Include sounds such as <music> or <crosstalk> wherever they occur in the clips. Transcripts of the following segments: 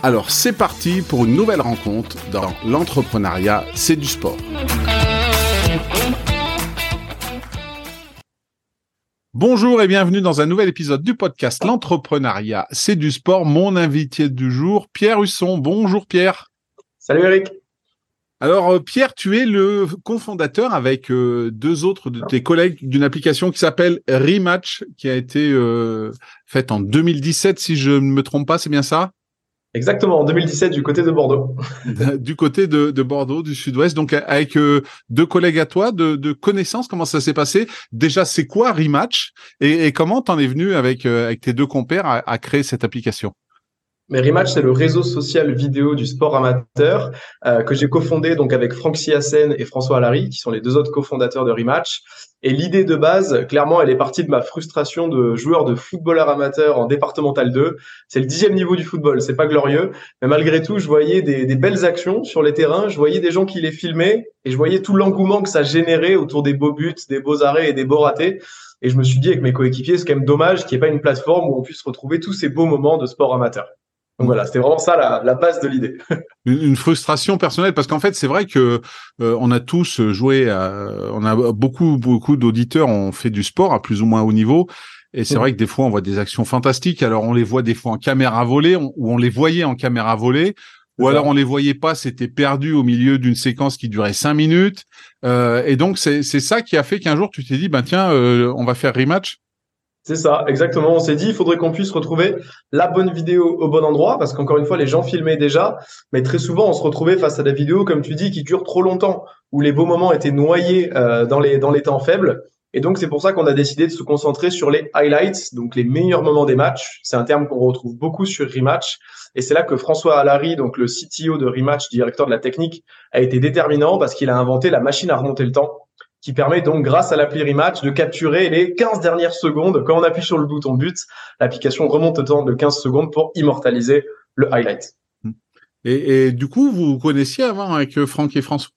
Alors c'est parti pour une nouvelle rencontre dans l'entrepreneuriat, c'est du sport. Bonjour et bienvenue dans un nouvel épisode du podcast L'entrepreneuriat, c'est du sport. Mon invité du jour, Pierre Husson. Bonjour Pierre. Salut Eric. Alors euh, Pierre, tu es le cofondateur avec euh, deux autres de tes collègues d'une application qui s'appelle Rematch, qui a été euh, faite en 2017, si je ne me trompe pas, c'est bien ça? Exactement, en 2017 du côté de Bordeaux. <laughs> du côté de, Bordeaux, du sud-ouest. Donc avec deux collègues à toi, de, connaissances, comment ça s'est passé? Déjà, c'est quoi Rematch? Et, comment t'en es venu avec, avec tes deux compères à créer cette application? Mais Rematch, c'est le réseau social vidéo du sport amateur euh, que j'ai cofondé donc avec Franck Siassen et François Allary, qui sont les deux autres cofondateurs de Rematch. Et l'idée de base, clairement, elle est partie de ma frustration de joueur de footballeur amateur en départemental 2. C'est le dixième niveau du football, c'est pas glorieux, mais malgré tout, je voyais des, des, belles actions sur les terrains, je voyais des gens qui les filmaient et je voyais tout l'engouement que ça générait autour des beaux buts, des beaux arrêts et des beaux ratés. Et je me suis dit avec mes coéquipiers, c'est quand même dommage qu'il n'y ait pas une plateforme où on puisse retrouver tous ces beaux moments de sport amateur. Donc voilà, c'était vraiment ça la, base de l'idée. <laughs> une frustration personnelle parce qu'en fait c'est vrai que euh, on a tous joué, à, on a beaucoup beaucoup d'auditeurs ont fait du sport à plus ou moins haut niveau et c'est mm. vrai que des fois on voit des actions fantastiques. Alors on les voit des fois en caméra volée ou on les voyait en caméra volée. Ou alors on les voyait pas, c'était perdu au milieu d'une séquence qui durait cinq minutes. Euh, et donc c'est ça qui a fait qu'un jour tu t'es dit, ben tiens, euh, on va faire rematch. C'est ça, exactement. On s'est dit, il faudrait qu'on puisse retrouver la bonne vidéo au bon endroit, parce qu'encore une fois, les gens filmaient déjà, mais très souvent, on se retrouvait face à des vidéos, comme tu dis, qui durent trop longtemps, où les beaux moments étaient noyés euh, dans les dans les temps faibles. Et donc, c'est pour ça qu'on a décidé de se concentrer sur les highlights, donc les meilleurs moments des matchs. C'est un terme qu'on retrouve beaucoup sur Rematch. Et c'est là que François Allary, donc le CTO de Rematch, directeur de la technique, a été déterminant parce qu'il a inventé la machine à remonter le temps qui permet donc, grâce à l'appli Rematch, de capturer les 15 dernières secondes. Quand on appuie sur le bouton but, l'application remonte au temps de 15 secondes pour immortaliser le highlight. Et, et du coup, vous connaissiez avant avec Franck et François?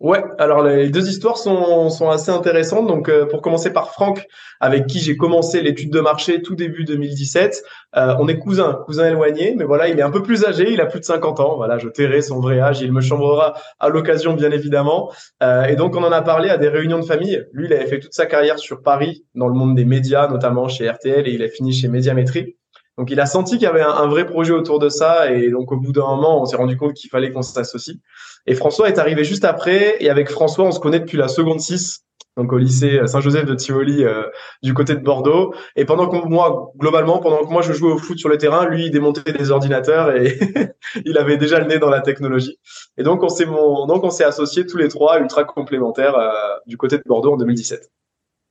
Ouais, alors les deux histoires sont, sont assez intéressantes. Donc euh, pour commencer par Franck, avec qui j'ai commencé l'étude de marché tout début 2017. Euh, on est cousins, cousins éloignés, mais voilà, il est un peu plus âgé, il a plus de 50 ans. Voilà, je tairai son vrai âge, il me chambrera à l'occasion bien évidemment. Euh, et donc on en a parlé à des réunions de famille. Lui, il avait fait toute sa carrière sur Paris, dans le monde des médias, notamment chez RTL, et il a fini chez Médiamétrie. Donc il a senti qu'il y avait un, un, vrai projet autour de ça, et donc au bout d'un moment, on s'est rendu compte qu'il fallait qu'on s'associe. Et François est arrivé juste après. Et avec François, on se connaît depuis la seconde 6 donc au lycée Saint-Joseph de Tivoli euh, du côté de Bordeaux. Et pendant que moi, globalement, pendant que moi je jouais au foot sur le terrain, lui il démontait des ordinateurs et <laughs> il avait déjà le nez dans la technologie. Et donc on s'est donc on s'est associés tous les trois ultra complémentaires euh, du côté de Bordeaux en 2017.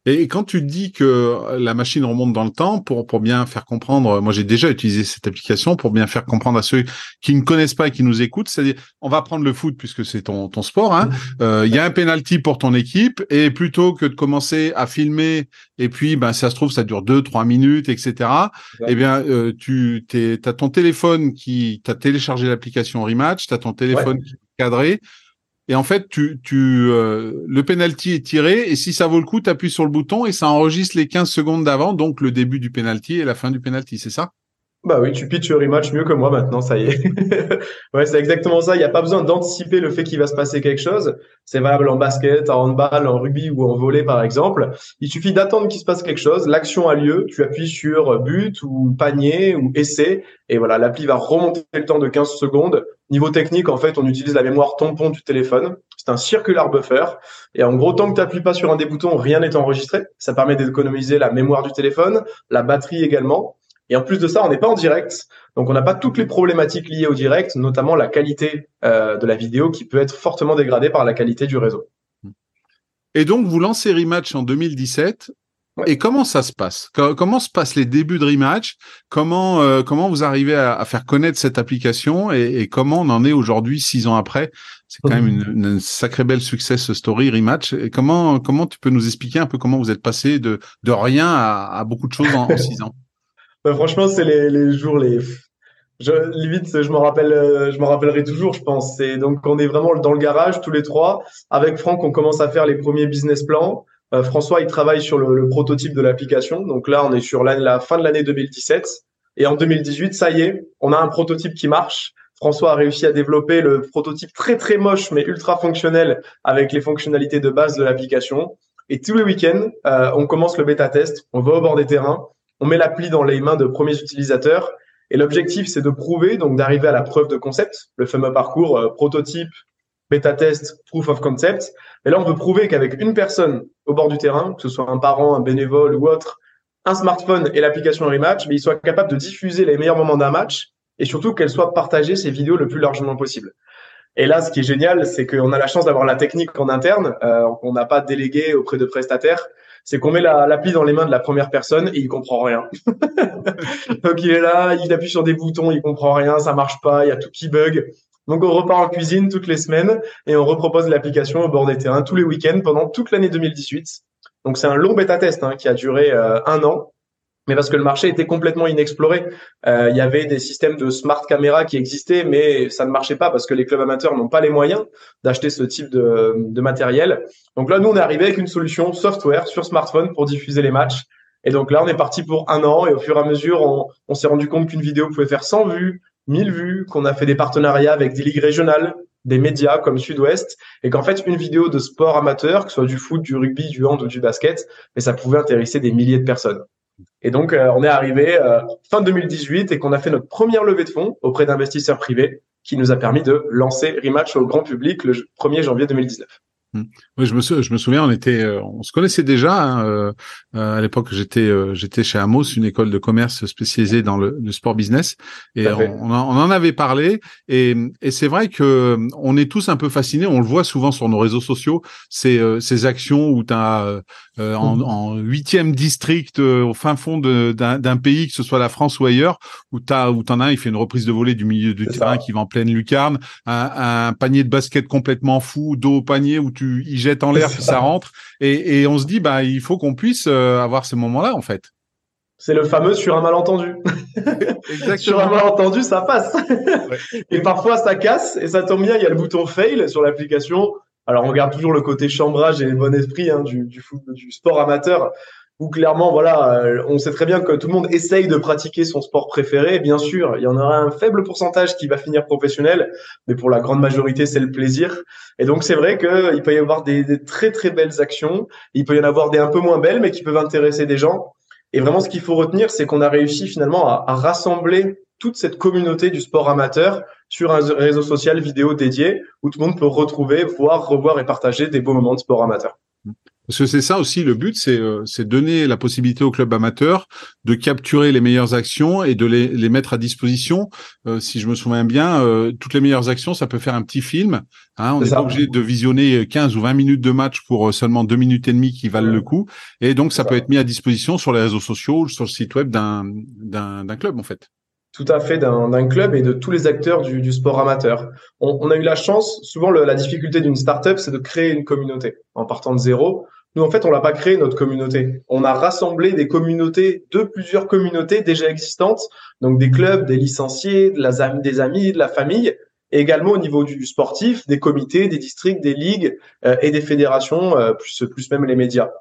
Et quand tu dis que la machine remonte dans le temps pour pour bien faire comprendre, moi j'ai déjà utilisé cette application pour bien faire comprendre à ceux qui ne connaissent pas et qui nous écoutent, c'est-à-dire on va prendre le foot puisque c'est ton ton sport. Hein, mmh. euh, il y a un penalty pour ton équipe et plutôt que de commencer à filmer et puis ben ça se trouve ça dure deux trois minutes etc. Eh bien euh, tu t'es as ton téléphone qui t'as téléchargé l'application Rematch, t'as ton téléphone qui est cadré et en fait, tu, tu, euh, le penalty est tiré et si ça vaut le coup, tu appuies sur le bouton et ça enregistre les 15 secondes d'avant, donc le début du penalty et la fin du penalty, c'est ça? Bah oui, tu pitches le rematch mieux que moi maintenant, ça y est. <laughs> ouais, c'est exactement ça. Il n'y a pas besoin d'anticiper le fait qu'il va se passer quelque chose. C'est valable en basket, en handball, en rugby ou en volley par exemple. Il suffit d'attendre qu'il se passe quelque chose. L'action a lieu. Tu appuies sur but ou panier ou essai. Et voilà, l'appli va remonter le temps de 15 secondes. Niveau technique, en fait, on utilise la mémoire tampon du téléphone. C'est un circular buffer. Et en gros, tant que tu n'appuies pas sur un des boutons, rien n'est enregistré. Ça permet d'économiser la mémoire du téléphone, la batterie également. Et en plus de ça, on n'est pas en direct, donc on n'a pas toutes les problématiques liées au direct, notamment la qualité euh, de la vidéo qui peut être fortement dégradée par la qualité du réseau. Et donc, vous lancez Rematch en 2017. Et comment ça se passe? Comment se passent les débuts de Rematch? Comment euh, comment vous arrivez à, faire connaître cette application et, comment on en est aujourd'hui six ans après? C'est quand même une, sacrée belle success story Rematch. Et comment comment tu peux nous expliquer un peu comment vous êtes passé de de rien à, beaucoup de choses en six ans? <laughs> Bah, franchement, c'est les, les jours les. Je, limite, je me rappelle, euh, je rappellerai toujours, je pense. Donc on est vraiment dans le garage tous les trois. Avec Franck, on commence à faire les premiers business plans. Euh, François, il travaille sur le, le prototype de l'application. Donc là, on est sur la, fin de l'année 2017. Et en 2018, ça y est, on a un prototype qui marche. François a réussi à développer le prototype très très moche mais ultra fonctionnel avec les fonctionnalités de base de l'application. Et tous les week-ends, euh, on commence le bêta test, on va au bord des terrains on met l'appli dans les mains de premiers utilisateurs. Et l'objectif, c'est de prouver, donc d'arriver à la preuve de concept, le fameux parcours euh, prototype, bêta test, proof of concept. Et là, on veut prouver qu'avec une personne au bord du terrain, que ce soit un parent, un bénévole ou autre, un smartphone et l'application Rematch, mais il soit capable de diffuser les meilleurs moments d'un match et surtout qu'elle soit partagée ces vidéos le plus largement possible. Et là, ce qui est génial, c'est qu'on a la chance d'avoir la technique en interne, euh, qu'on n'a pas délégué auprès de prestataires c'est qu'on met l'appli dans les mains de la première personne et il comprend rien. <laughs> Donc il est là, il appuie sur des boutons, il comprend rien, ça marche pas, il y a tout qui bug. Donc on repart en cuisine toutes les semaines et on repropose l'application au bord des terrains tous les week-ends pendant toute l'année 2018. Donc c'est un long bêta test hein, qui a duré euh, un an mais parce que le marché était complètement inexploré. Euh, il y avait des systèmes de smart caméra qui existaient, mais ça ne marchait pas parce que les clubs amateurs n'ont pas les moyens d'acheter ce type de, de, matériel. Donc là, nous, on est arrivé avec une solution software sur smartphone pour diffuser les matchs. Et donc là, on est parti pour un an et au fur et à mesure, on, on s'est rendu compte qu'une vidéo pouvait faire 100 vues, 1000 vues, qu'on a fait des partenariats avec des ligues régionales, des médias comme Sud-Ouest, et qu'en fait, une vidéo de sport amateur, que ce soit du foot, du rugby, du hand ou du basket, mais ça pouvait intéresser des milliers de personnes. Et donc, euh, on est arrivé euh, fin 2018 et qu'on a fait notre première levée de fonds auprès d'investisseurs privés qui nous a permis de lancer Rematch au grand public le 1er janvier 2019. Mmh. Oui, je me, je me souviens, on était, euh, on se connaissait déjà. Hein, euh, euh, à l'époque, j'étais, j'étais chez Amos, une école de commerce spécialisée dans le, le sport business, et on, on, en avait parlé. Et, et c'est vrai que on est tous un peu fascinés. On le voit souvent sur nos réseaux sociaux, ces, ces actions où tu as en huitième district au fin fond d'un pays, que ce soit la France ou ailleurs, où t'as, où t'en as, il fait une reprise de volée du milieu du terrain qui va en pleine lucarne, un, un, panier de basket complètement fou, dos au panier où tu y jettes en l'air puis ça rentre. Et, et, on se dit, bah, il faut qu'on puisse euh, avoir ces moments-là, en fait. C'est le fameux sur un malentendu. <laughs> Exactement. sur un malentendu, ça passe. Et parfois, ça casse et ça tombe bien. Il y a le bouton fail sur l'application. Alors, on regarde toujours le côté chambrage et le bon esprit hein, du, du, du sport amateur où clairement, voilà, euh, on sait très bien que tout le monde essaye de pratiquer son sport préféré. Bien sûr, il y en aura un faible pourcentage qui va finir professionnel, mais pour la grande majorité, c'est le plaisir. Et donc, c'est vrai qu'il peut y avoir des, très très belles actions. Il peut y en avoir des un peu moins belles, mais qui peuvent intéresser des gens. Et vraiment, ce qu'il faut retenir, c'est qu'on a réussi finalement à, à, rassembler toute cette communauté du sport amateur sur un réseau social vidéo dédié où tout le monde peut retrouver, voir, revoir et partager des beaux moments de sport amateur. Parce que c'est ça aussi le but, c'est euh, donner la possibilité aux clubs amateurs de capturer les meilleures actions et de les, les mettre à disposition. Euh, si je me souviens bien, euh, toutes les meilleures actions, ça peut faire un petit film. Hein, on n'est pas obligé de visionner 15 ou 20 minutes de match pour euh, seulement deux minutes et demie qui valent le coup. Et donc, ça, peut être mis à disposition sur les réseaux sociaux ou sur le site web d'un club, en fait tout à fait d'un club et de tous les acteurs du, du sport amateur. On, on, a eu la chance, souvent le, la difficulté d'une startup, c'est de créer une communauté en partant de zéro. Nous, en fait, on l'a pas créé notre communauté. On a rassemblé des communautés de plusieurs communautés déjà existantes, donc des clubs, des licenciés, des amis, de la famille, et également au niveau du sportif, des comités, des districts, des ligues euh, et des fédérations, euh, plus, plus même les médias.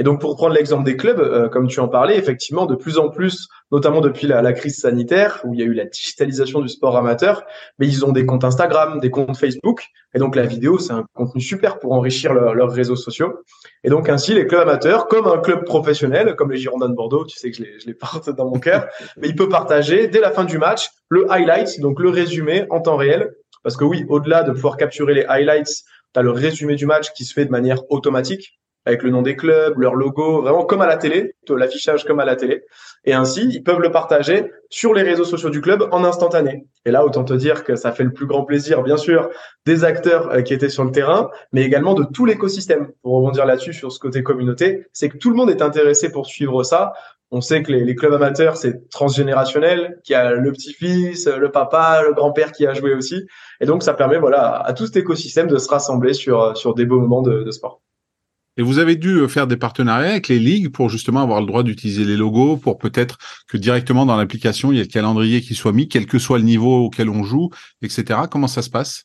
Et donc, pour prendre l'exemple des clubs, euh, comme tu en parlais, effectivement, de plus en plus, notamment depuis la, la, crise sanitaire, où il y a eu la digitalisation du sport amateur, mais ils ont des comptes Instagram, des comptes Facebook. Et donc, la vidéo, c'est un contenu super pour enrichir leurs réseaux sociaux. Et donc, ainsi, les clubs amateurs, comme un club professionnel, comme les Girondins de Bordeaux, tu sais que je les, je les porte dans mon cœur, <laughs> mais il peut partager, dès la fin du match, le highlight, donc le résumé en temps réel. Parce que oui, au-delà de pouvoir capturer les highlights, tu as le résumé du match qui se fait de manière automatique avec le nom des clubs, leur logo, vraiment comme à la télé, l'affichage comme à la télé. Et ainsi, ils peuvent le partager sur les réseaux sociaux du club en instantané. Et là, autant te dire que ça fait le plus grand plaisir, bien sûr, des acteurs euh, qui étaient sur le terrain, mais également de tout l'écosystème. Pour rebondir là-dessus, sur ce côté communauté, c'est que tout le monde est intéressé pour suivre ça. On sait que les, clubs amateurs, c'est transgénérationnel, qu'il y a le petit-fils, le papa, le grand-père qui a joué aussi. Et donc, ça permet, voilà, à tout cet écosystème de se rassembler sur, sur des beaux moments de, de sport. Et vous avez dû euh, faire des partenariats avec les ligues pour justement avoir le droit d'utiliser les logos, pour peut-être que directement dans l'application, il y ait le calendrier qui soit mis, quel que soit le niveau auquel on joue, etc. Comment ça se passe?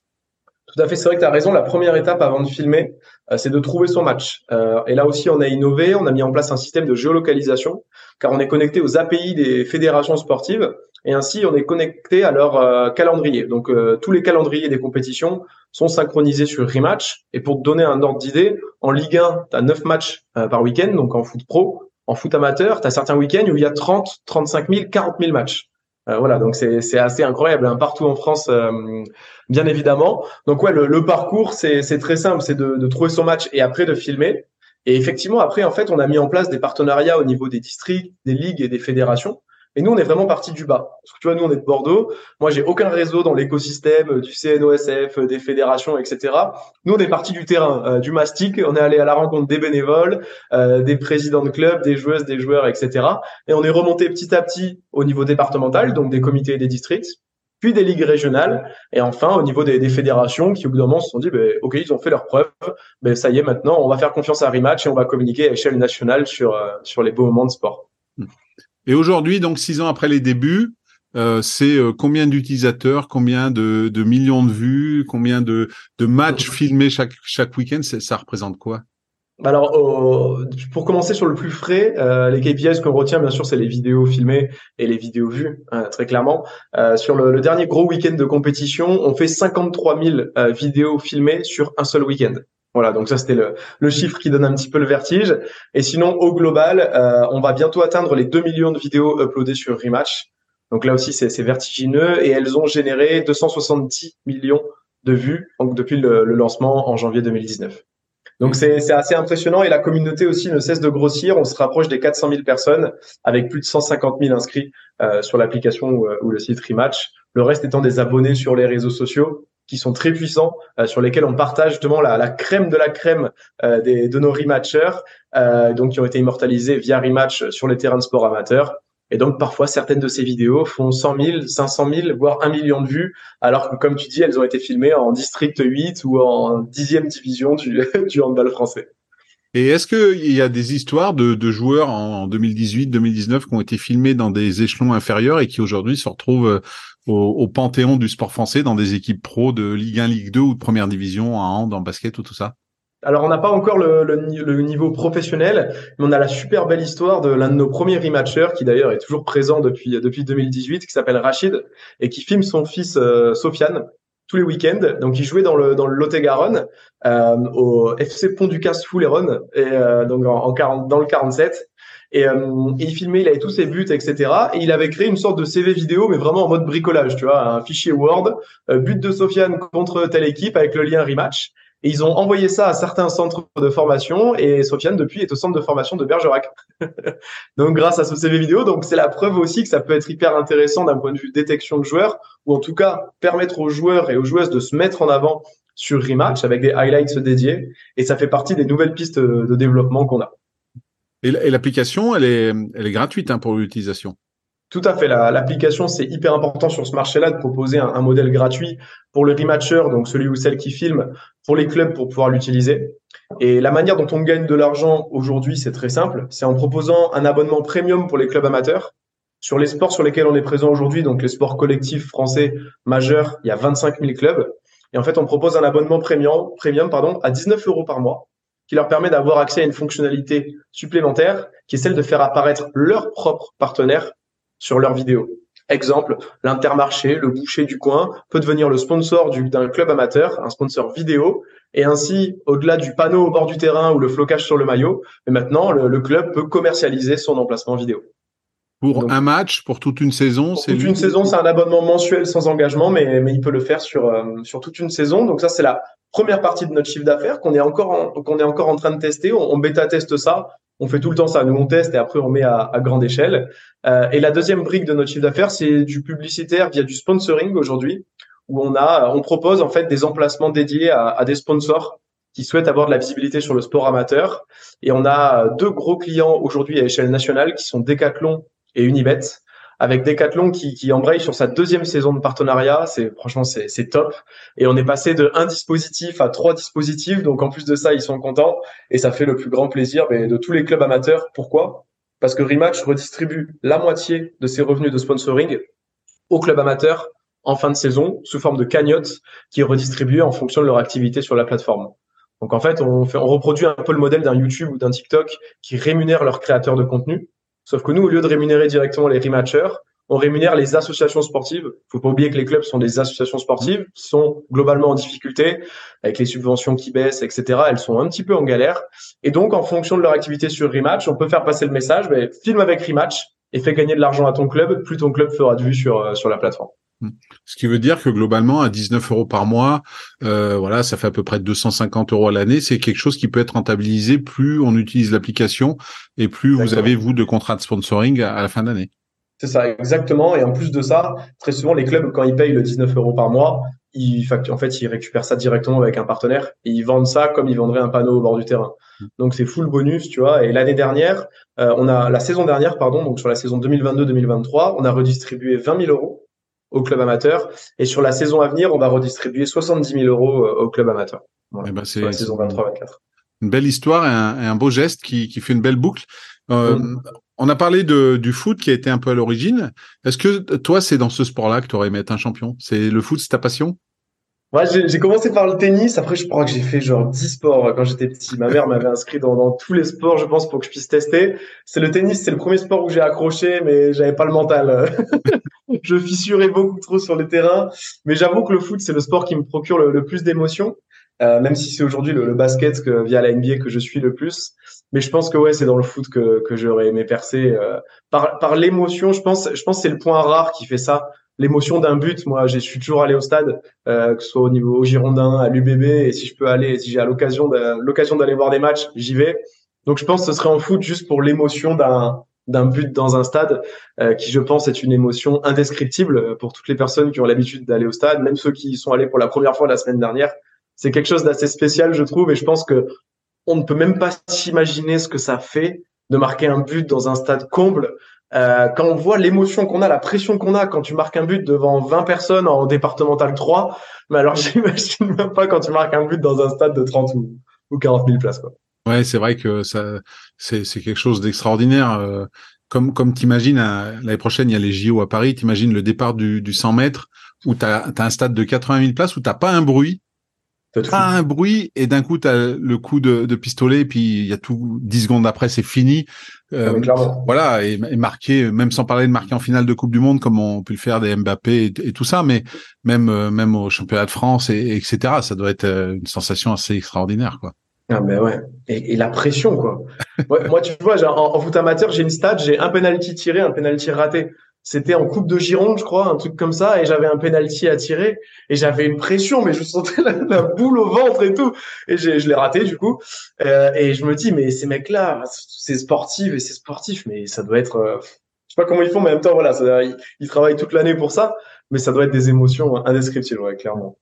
Tout à fait, c'est vrai que tu as raison. La première étape avant de filmer, c'est de trouver son match. Euh, et là aussi, on a innové, on a mis en place un système de géolocalisation, car on est connecté aux API des fédérations sportives, et ainsi on est connecté à leur euh, calendrier. Donc tous les calendriers des compétitions sont synchronisés sur Rematch. Et pour te donner un ordre d'idée, en Ligue 1, tu as 9 matchs par week-end, donc en foot pro. En foot amateur, tu as certains week-ends où il y a 30, 35 000, 40 000 matchs. Euh, voilà, donc c'est assez incroyable, hein, partout en France, euh, bien évidemment. Donc ouais, le, parcours, c'est très simple, c'est de, trouver son match et après de filmer. Et effectivement, après, en fait, on a mis en place des partenariats au niveau des districts, des ligues et des fédérations. Et nous, on est vraiment parti du bas. Parce que tu vois, nous, on est de Bordeaux. Moi, j'ai aucun réseau dans l'écosystème du CNOSF, des fédérations, etc. Nous, on est parti du terrain, euh, du mastic. On est allé à la rencontre des bénévoles, euh, des présidents de clubs, des joueuses, des joueurs, etc. Et on est remonté petit à petit au niveau départemental, donc des comités et des districts, puis des ligues régionales, et enfin au niveau des, des fédérations qui, au bout d'un moment, se sont dit, ben, OK, ils ont fait leur preuve. Ben, ça y est, maintenant, on va faire confiance à Rematch et on va communiquer à échelle nationale sur, euh, sur les beaux moments de sport. Et aujourd'hui, donc six ans après les débuts, euh, c'est euh, combien d'utilisateurs, combien de, de, millions de vues, combien de, de matchs filmés chaque, chaque week-end, ça représente quoi? Alors, euh, pour commencer sur le plus frais, euh, les KPIs qu'on retient, bien sûr, c'est les vidéos filmées et les vidéos vues, hein, très clairement. Euh, sur le, le, dernier gros week-end de compétition, on fait 53 000 euh, vidéos filmées sur un seul week-end. Voilà, donc ça c'était le, chiffre qui donne un petit peu le vertige. Et sinon, au global, euh, on va bientôt atteindre les 2 millions de vidéos uploadées sur Rematch. Donc là aussi, c'est vertigineux et elles ont généré 270 millions de vues depuis le, lancement en janvier 2019. Donc c'est assez impressionnant et la communauté aussi ne cesse de grossir. On se rapproche des 400 000 personnes avec plus de 150 000 inscrits euh, sur l'application ou, ou, le site Rematch. Le reste étant des abonnés sur les réseaux sociaux qui sont très puissants, euh, sur lesquels on partage justement la, la crème de la crème euh, des, de nos rematchers, euh, donc qui ont été immortalisés via rematch sur les terrains de sport amateurs. Et donc parfois certaines de ces vidéos font 100 000, 500 000, voire 1 million de vues, alors que comme tu dis, elles ont été filmées en district 8 ou en dixième division du, <laughs> du handball français. Et est-ce qu'il y a des histoires de, de joueurs en 2018-2019 qui ont été filmés dans des échelons inférieurs et qui aujourd'hui se retrouvent euh, au, au, panthéon du sport français dans des équipes pro de Ligue 1, Ligue 2 ou de première division en hand, en basket ou tout ça? Alors, on n'a pas encore le, le, le, niveau professionnel, mais on a la super belle histoire de l'un de nos premiers rematchers, qui d'ailleurs est toujours présent depuis, depuis 2018, qui s'appelle Rachid, et qui filme son fils euh, Sofiane tous les week-ends. Donc, il jouait dans le, dans le Lot-et-Garonne, euh, au FC Pont du Casse Fouleron, et euh, donc en, en 40, dans le 47. Et, euh, il filmait, il avait tous ses buts, etc. Et il avait créé une sorte de CV vidéo, mais vraiment en mode bricolage, tu vois, un fichier Word, euh, but de Sofiane contre telle équipe avec le lien rematch. Et ils ont envoyé ça à certains centres de formation et Sofiane depuis est au centre de formation de Bergerac. <laughs> donc grâce à ce CV vidéo, donc c'est la preuve aussi que ça peut être hyper intéressant d'un point de vue détection de joueurs ou en tout cas permettre aux joueurs et aux joueuses de se mettre en avant sur Rematch avec des highlights dédiés et ça fait partie des nouvelles pistes de développement qu'on a. Et l'application, elle est, elle est gratuite hein, pour l'utilisation. Tout à fait. L'application, c'est hyper important sur ce marché-là de proposer un, un, modèle gratuit pour le rematcher, donc celui ou celle qui filme, pour les clubs pour pouvoir l'utiliser. Et la manière dont on gagne de l'argent aujourd'hui, c'est très simple. C'est en proposant un abonnement premium pour les clubs amateurs. Sur les sports sur lesquels on est présent aujourd'hui, donc les sports collectifs français majeurs, il y a 25 000 clubs. Et en fait, on propose un abonnement premium, premium pardon, à 19 euros par mois qui leur permet d'avoir accès à une fonctionnalité supplémentaire qui est celle de faire apparaître leurs propres partenaires sur leurs vidéos. Exemple, l'intermarché, le boucher du coin peut devenir le sponsor d'un club amateur, un sponsor vidéo, et ainsi, au-delà du panneau au bord du terrain ou le flocage sur le maillot, mais maintenant, le, club peut commercialiser son emplacement vidéo. Pour un match, pour toute une saison, c'est toute une saison, c'est un abonnement mensuel sans engagement, mais, mais il peut le faire sur euh, sur toute une saison. Donc ça, c'est la première partie de notre chiffre d'affaires qu'on est encore qu'on est encore en train de tester. On, on bêta teste ça on fait tout le temps ça. Nous, on teste et après, on met à, grande échelle. Euh, et la deuxième brique de notre chiffre d'affaires, c'est du publicitaire via du sponsoring aujourd'hui, où on a, on propose en fait des emplacements dédiés à, des sponsors qui souhaitent avoir de la visibilité sur le sport amateur. Et on a deux gros clients aujourd'hui à échelle nationale qui sont Decathlon et Unibet avec Decathlon qui, qui embraye sur sa deuxième saison de partenariat. C'est franchement c'est, c'est top. Et on est passé de un dispositif à trois dispositifs. Donc en plus de ça, ils sont contents et ça fait le plus grand plaisir mais de tous les clubs amateurs. Pourquoi? Parce que Rematch redistribue la moitié de ses revenus de sponsoring aux clubs amateurs en fin de saison sous forme de cagnotte qui est redistribuée en fonction de leur activité sur la plateforme. Donc en fait, on, fait, on reproduit un peu le modèle d'un YouTube ou d'un TikTok qui rémunère leurs créateurs de contenu Sauf que nous, au lieu de rémunérer directement les rematchers, on rémunère les associations sportives. Faut pas oublier que les clubs sont des associations sportives qui sont globalement en difficulté avec les subventions qui baissent, etc. Elles sont un petit peu en galère. Et donc, en fonction de leur activité sur Rematch, on peut faire passer le message, mais filme avec Rematch et fais gagner de l'argent à ton club, plus ton club fera de vues sur, euh, sur la plateforme. Hmm. Ce qui veut dire que globalement, à 19 euros par mois, euh, voilà, ça fait à peu près 250 euros à l'année. C'est quelque chose qui peut être rentabilisé plus on utilise l'application et plus vous avez vous de contrats de sponsoring à, la fin d'année. C'est ça, exactement. Et en plus de ça, très souvent, les clubs, quand ils payent le 19 euros par mois, ils, en fait, ils récupèrent ça directement avec un partenaire et ils vendent ça comme ils vendraient un panneau au bord du terrain. Hmm. Donc, c'est full bonus, tu vois. Et l'année dernière, euh, on a, la saison dernière, pardon, donc sur la saison 2022-2023, on a redistribué 20 000 euros au club amateur. Et sur la saison à venir, on va redistribuer 70 000 euros euh, au club amateur. Eh ben, c'est la saison 23-24. Une belle histoire et un, beau geste qui, fait une belle boucle. Euh, mm. On a parlé de, du foot qui a été un peu à l'origine. Est-ce que toi, c'est dans ce sport-là que tu aurais aimé être un champion? C'est le foot, c'est ta passion? Ouais, j'ai commencé par le tennis. Après, je crois que j'ai fait genre 10 sports quand j'étais petit. Ma mère m'avait inscrit dans, dans, tous les sports, je pense, pour que je puisse tester. C'est le tennis, c'est le premier sport où j'ai accroché, mais j'avais pas le mental. <laughs> je fissurais beaucoup trop sur le terrain. Mais j'avoue que le foot, c'est le sport qui me procure le, plus d'émotions. Euh, même si c'est aujourd'hui le, basket que, via la NBA que je suis le plus. Mais je pense que ouais, c'est dans le foot que, que j'aurais aimé percer. Euh, par par l'émotion, je pense, je pense c'est le point rare qui fait ça l'émotion d'un but. Moi, je suis toujours allé au stade, euh, que ce soit au niveau au Girondin, à l'UBB, et si je peux aller, si j'ai l'occasion l'occasion d'aller voir des matchs, j'y vais. Donc, je pense que ce serait en foot juste pour l'émotion d'un d'un but dans un stade, euh, qui je pense est une émotion indescriptible pour toutes les personnes qui ont l'habitude d'aller au stade, même ceux qui y sont allés pour la première fois la semaine dernière. C'est quelque chose d'assez spécial, je trouve, et je pense que on ne peut même pas s'imaginer ce que ça fait de marquer un but dans un stade comble. Euh, quand on voit l'émotion qu'on a, la pression qu'on a quand tu marques un but devant 20 personnes en départemental 3, mais alors <laughs> j'imagine même pas quand tu marques un but dans un stade de 30 ou, ou 40 000 places. Quoi. Ouais, c'est vrai que ça, c'est, c'est quelque chose d'extraordinaire. Euh, comme comme t'imagines, l'année prochaine, il y a les JO à Paris, t'imagines le départ du, du 100 mètres où tu as, un stade de 80 000 places où t'as pas un bruit, pas un bruit et d'un coup tu as le coup de, de pistolet et puis il y a tout 10 secondes après c'est fini euh, voilà et, et, marquer même sans parler de marquer en finale de Coupe du Monde comme on peut le faire des Mbappé et, tout ça mais même euh, même au championnat de France et, etc ça doit être euh, une sensation assez extraordinaire quoi. Ah mais ouais. Et, et la pression quoi. <laughs> Moi tu vois en, en, foot amateur j'ai une stat j'ai un penalty tiré un penalty raté c'était en Coupe de Gironde, je crois, un truc comme ça, et j'avais un penalty à tirer, et j'avais une pression, mais je sentais <laughs> la, boule au ventre et tout, et je l'ai raté du coup. Euh, et je me dis, mais ces mecs-là, c'est sportif et c'est sportif, mais ça doit être, euh, je sais pas comment ils font, mais en même temps, voilà, ils, travaillent toute l'année pour ça, mais ça doit être des émotions indescriptibles, ouais, clairement.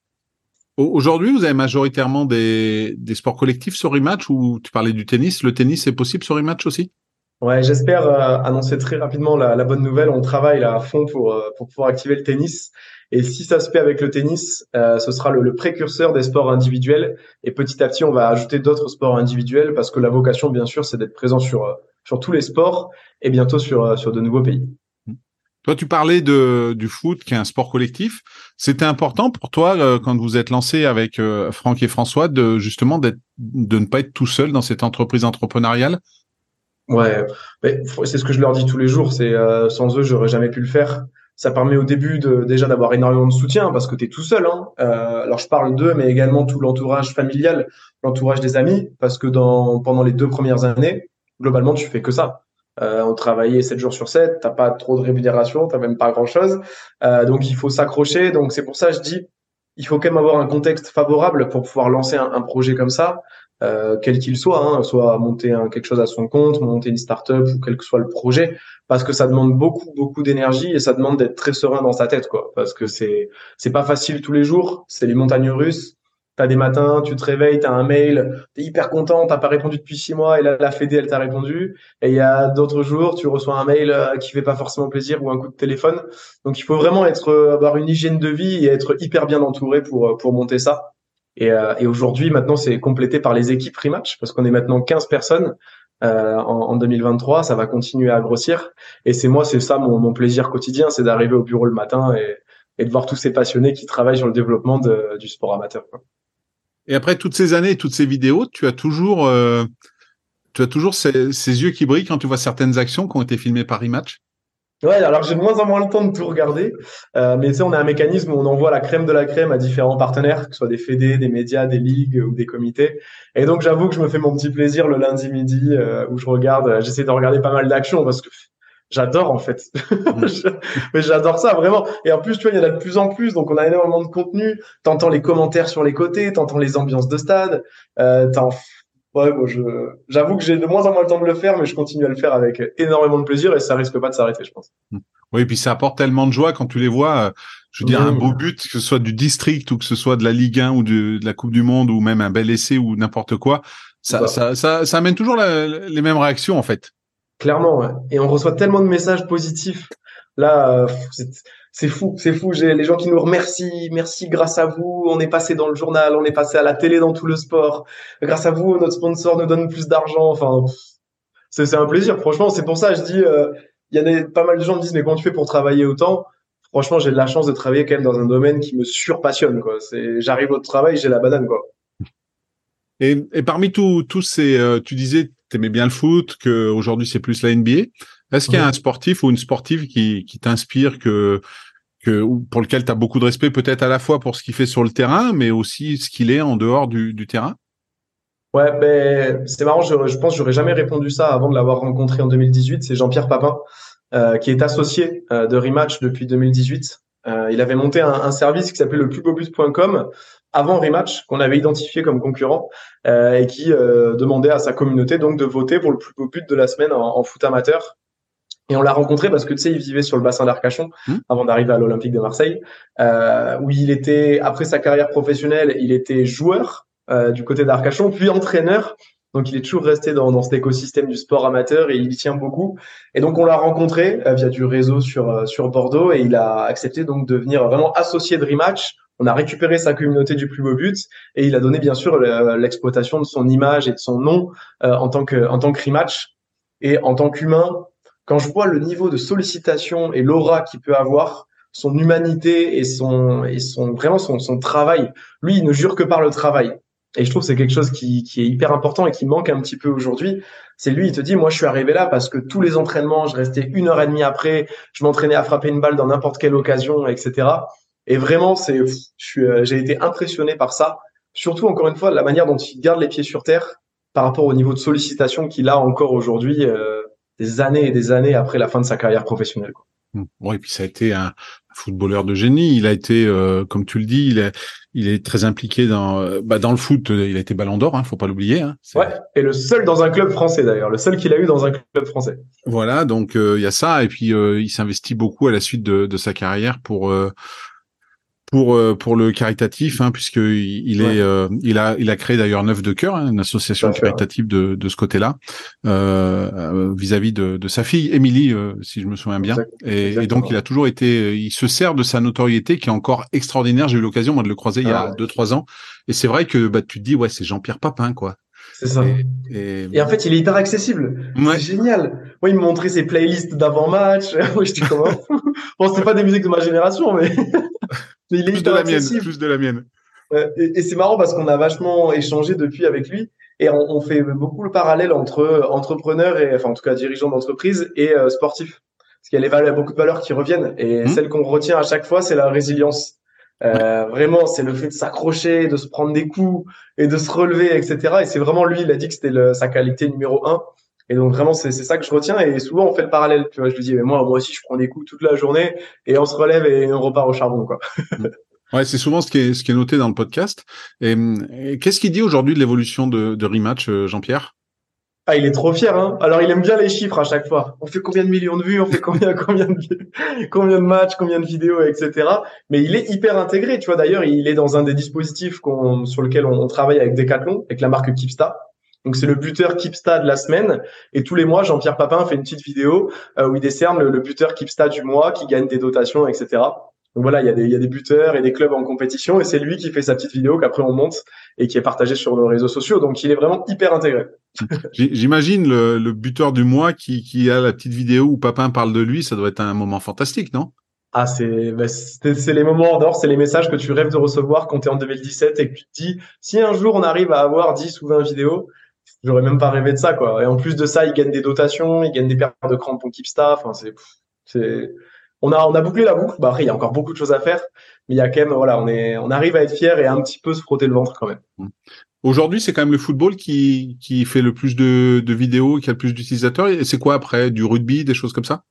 Aujourd'hui, vous avez majoritairement des, des sports collectifs sur Rematch ou tu parlais du tennis. Le tennis, c'est possible sur Rematch aussi? Ouais, j'espère euh, annoncer très rapidement la, la, bonne nouvelle. On travaille là à fond pour, euh, pour pouvoir activer le tennis. Et si ça se fait avec le tennis, euh, ce sera le, le, précurseur des sports individuels. Et petit à petit, on va ajouter d'autres sports individuels parce que la vocation, bien sûr, c'est d'être présent sur, sur tous les sports et bientôt sur, sur de nouveaux pays. Toi, tu parlais de, du foot, qui est un sport collectif. C'était important pour toi, euh, quand vous êtes lancé avec euh, Franck et François, de justement d'être, de ne pas être tout seul dans cette entreprise entrepreneuriale? Ouais, c'est ce que je leur dis tous les jours. C'est euh, sans eux, j'aurais jamais pu le faire. Ça permet au début de, déjà d'avoir énormément de soutien parce que tu es tout seul. Hein. alors je parle d'eux, mais également tout l'entourage familial, l'entourage des amis, parce que dans pendant les deux premières années, globalement, tu fais que ça. Euh, on travaillait 7 jours sur 7, t'as pas trop de rémunération, t'as même pas grand chose. Euh, donc il faut s'accrocher. Donc c'est pour ça que je dis, il faut quand même avoir un contexte favorable pour pouvoir lancer un, projet comme ça, euh, quel qu'il soit, hein, soit monter un, quelque chose à son compte, monter une startup ou quel que soit le projet, parce que ça demande beaucoup beaucoup d'énergie et ça demande d'être très serein dans sa tête, quoi. Parce que c'est c'est pas facile tous les jours, c'est les montagnes russes. T'as des matins, tu te réveilles, t'as un mail, t'es hyper content, t'as pas répondu depuis six mois et là, la Fédé, elle t'a répondu. Et il y a d'autres jours, tu reçois un mail euh, qui fait pas forcément plaisir ou un coup de téléphone. Donc, il faut vraiment être, euh, avoir une hygiène de vie et être hyper bien entouré pour, pour monter ça. Et, et aujourd'hui, maintenant, c'est complété par les équipes rematch parce qu'on est maintenant 15 personnes. Euh, en, en, 2023, ça va continuer à grossir. Et c'est moi, c'est ça mon, mon plaisir quotidien, c'est d'arriver au bureau le matin et, et de voir tous ces passionnés qui travaillent sur le développement de, du sport amateur. Quoi. Et après toutes ces années, toutes ces vidéos, tu as toujours, euh, tu as toujours ces, yeux qui brillent quand tu vois certaines actions qui ont été filmées par Rematch? Ouais, alors j'ai de moins en moins le temps de tout regarder, euh, mais tu sais, on a un mécanisme où on envoie la crème de la crème à différents partenaires, que ce soit des fédés, des médias, des ligues ou des comités. Et donc j'avoue que je me fais mon petit plaisir le lundi midi euh, où je regarde, j'essaie de regarder pas mal d'actions parce que j'adore en fait. <laughs> Mm. mais j'adore ça vraiment. Et en plus, tu vois, il y en a de plus en plus, donc on a énormément de contenu. T'entends les commentaires sur les côtés, t'entends les ambiances de stade. Euh, ouais, bon, je, j'avoue que j'ai de moins en moins le temps de le faire, mais je continue à le faire avec énormément de plaisir et ça risque pas de s'arrêter, je pense. Mm. Oui, et puis ça apporte tellement de joie quand tu les vois. Euh, je veux dire, un beau but, que ce soit du district ou que ce soit de la Ligue 1 ou de, la Coupe du Monde ou même un bel essai ou n'importe quoi, ça, ça, ça, ça, amène toujours les mêmes réactions en fait. Clairement, et on reçoit tellement de messages positifs. Là, euh, c'est fou, c'est fou. J'ai les gens qui nous remercient, merci grâce à vous, on est passé dans le journal, on est passé à la télé dans tout le sport. Grâce à vous, notre sponsor nous donne plus d'argent. Enfin, c'est un plaisir. Franchement, c'est pour ça je dis, euh, il y a pas mal de gens me disent mais comment tu fais pour travailler autant? Franchement, j'ai de la chance de travailler quand même dans un domaine qui me surpassionne. J'arrive au travail, j'ai la banane quoi. Et, parmi tous euh, tu disais, t'aimais bien le foot, que aujourd'hui c'est plus la NBA. Est-ce qu'il y a un sportif ou une sportive qui, qui t'inspire, que, que pour lequel tu as beaucoup de respect, peut-être à la fois pour ce qu'il fait sur le terrain, mais aussi ce qu'il est en dehors du, du terrain? Ouais, ben c'est marrant. Je, je pense que j'aurais jamais répondu ça avant de l'avoir rencontré en 2018. C'est Jean-Pierre Papin, euh, qui est associé euh, de Rematch depuis 2018. Euh, il avait monté un, un service qui s'appelait le plusbobus.com avant Rematch, qu'on avait identifié comme concurrent, euh, et qui euh, demandait à sa communauté donc de voter pour le plus beau but de la semaine en, en foot amateur. Et on l'a rencontré parce que tu sais, il vivait sur le bassin d'Arcachon mmh. avant d'arriver à l'Olympique de Marseille, euh, où il était après sa carrière professionnelle, il était joueur euh, du côté d'Arcachon, puis entraîneur. Donc il est toujours resté dans, dans cet écosystème du sport amateur et il y tient beaucoup. Et donc on l'a rencontré euh, via du réseau sur euh, sur Bordeaux et il a accepté donc de venir vraiment associé de Rematch on a récupéré sa communauté du plus beau but et il a donné bien sûr l'exploitation de son image et de son nom euh, en tant que en tant que rematch et en tant qu'humain. Quand je vois le niveau de sollicitation et l'aura qu'il peut avoir, son humanité et son et son vraiment son, son travail, lui il ne jure que par le travail. Et je trouve que c'est quelque chose qui, qui est hyper important et qui manque un petit peu aujourd'hui. C'est lui, il te dit, moi, je suis arrivé là parce que tous les entraînements, je restais une heure et demie après, je m'entraînais à frapper une balle dans n'importe quelle occasion, etc. Et vraiment, c'est, euh, j'ai été impressionné par ça. Surtout, encore une fois, la manière dont il garde les pieds sur terre par rapport au niveau de sollicitation qu'il a encore aujourd'hui, euh, des années et des années après la fin de sa carrière professionnelle. Quoi. Mmh. et puis ça a été un footballeur de génie. Il a été, euh, comme tu le dis, il est, il est très impliqué dans, bah, dans le foot. Il a été Ballon d'Or, hein, faut pas l'oublier. Hein. Ouais, et le seul dans un club français d'ailleurs, le seul qu'il a eu dans un club français. Voilà, donc il y a ça, et puis il s'investit beaucoup à la suite de, de sa carrière pour pour euh, pour le caritatif, hein, puisque il est euh, il a il a créé d'ailleurs Neuf de cœur, hein, une association caritative de de ce côté-là, euh, vis-à-vis de, de sa fille Émilie, si je me souviens bien. Et, donc il a toujours été, il se sert de sa notoriété qui est encore extraordinaire. J'ai eu l'occasion moi de le croiser il y a ah deux trois ans, et c'est vrai que bah tu te dis ouais c'est Jean-Pierre Papin quoi. C'est ça. Et, en fait, il est hyper accessible. C'est génial. Moi, il me montrait ses playlists d'avant-match. <laughs> Moi, je dis comment <laughs> Bon, c'est pas des musiques de ma génération, mais, <laughs> mais il est plus de la mienne. Plus de la mienne. Et, c'est marrant parce qu'on a vachement échangé depuis avec lui. Et on, fait beaucoup le parallèle entre entrepreneur et, enfin, en tout cas, dirigeant d'entreprise et euh, sportif. Parce qu'il y a beaucoup de valeurs qui reviennent. Et mmh. celle qu'on retient à chaque fois, c'est la résilience. Euh, vraiment, c'est le fait de s'accrocher, de se prendre des coups et de se relever, etc. Et c'est vraiment lui, il a dit que c'était sa qualité numéro un. Et donc vraiment, c'est ça que je retiens. Et souvent, on fait le parallèle. Tu vois, je lui dis, mais moi, moi aussi, je prends des coups toute la journée et on se relève et on repart au charbon, quoi. ouais, c'est souvent ce qui est ce qui est noté dans le podcast. Et, qu'est-ce qu'il dit aujourd'hui de l'évolution de, de Rematch, euh, Jean-Pierre? Ah, il est trop fier, hein. Alors, il aime bien les chiffres à chaque fois. On fait combien de millions de vues, on fait combien, <laughs> combien de, combien de matchs, combien de vidéos, etc. Mais il est hyper intégré. Tu vois, d'ailleurs, il est dans un des dispositifs sur lequel on, travaille avec Decathlon, avec la marque Keepsta. Donc, c'est le buteur Keepsta de la semaine. Et tous les mois, Jean-Pierre Papin fait une petite vidéo euh, où il décerne le, le buteur Keepsta du mois qui gagne des dotations, etc. Donc voilà, il y, a des, il y a des buteurs et des clubs en compétition et c'est lui qui fait sa petite vidéo qu'après on monte et qui est partagée sur nos réseaux sociaux. Donc il est vraiment hyper intégré. <laughs> J'imagine le, le, buteur du mois qui, qui a la petite vidéo où Papin parle de lui, ça doit être un moment fantastique, non? Ah, c'est bah, c'est les moments en dehors, c'est les messages que tu rêves de recevoir quand tu es en 2017 et que tu te dis si un jour on arrive à avoir 10 ou 20 vidéos, j'aurais même pas rêvé de ça quoi. Et en plus de ça, il gagne des dotations, il gagne des paires de crampons Keepsta, enfin c'est c'est on a, on a bouclé la boucle. Bah, après, il y a encore beaucoup de choses à faire, mais il y a quand même, voilà, on est, on arrive à être fier et à un petit peu se frotter le ventre quand même. Mmh. Aujourd'hui, c'est quand même le football qui, qui fait le plus de, de vidéos, qui a le plus d'utilisateurs. Et c'est quoi après? Du rugby, des choses comme ça?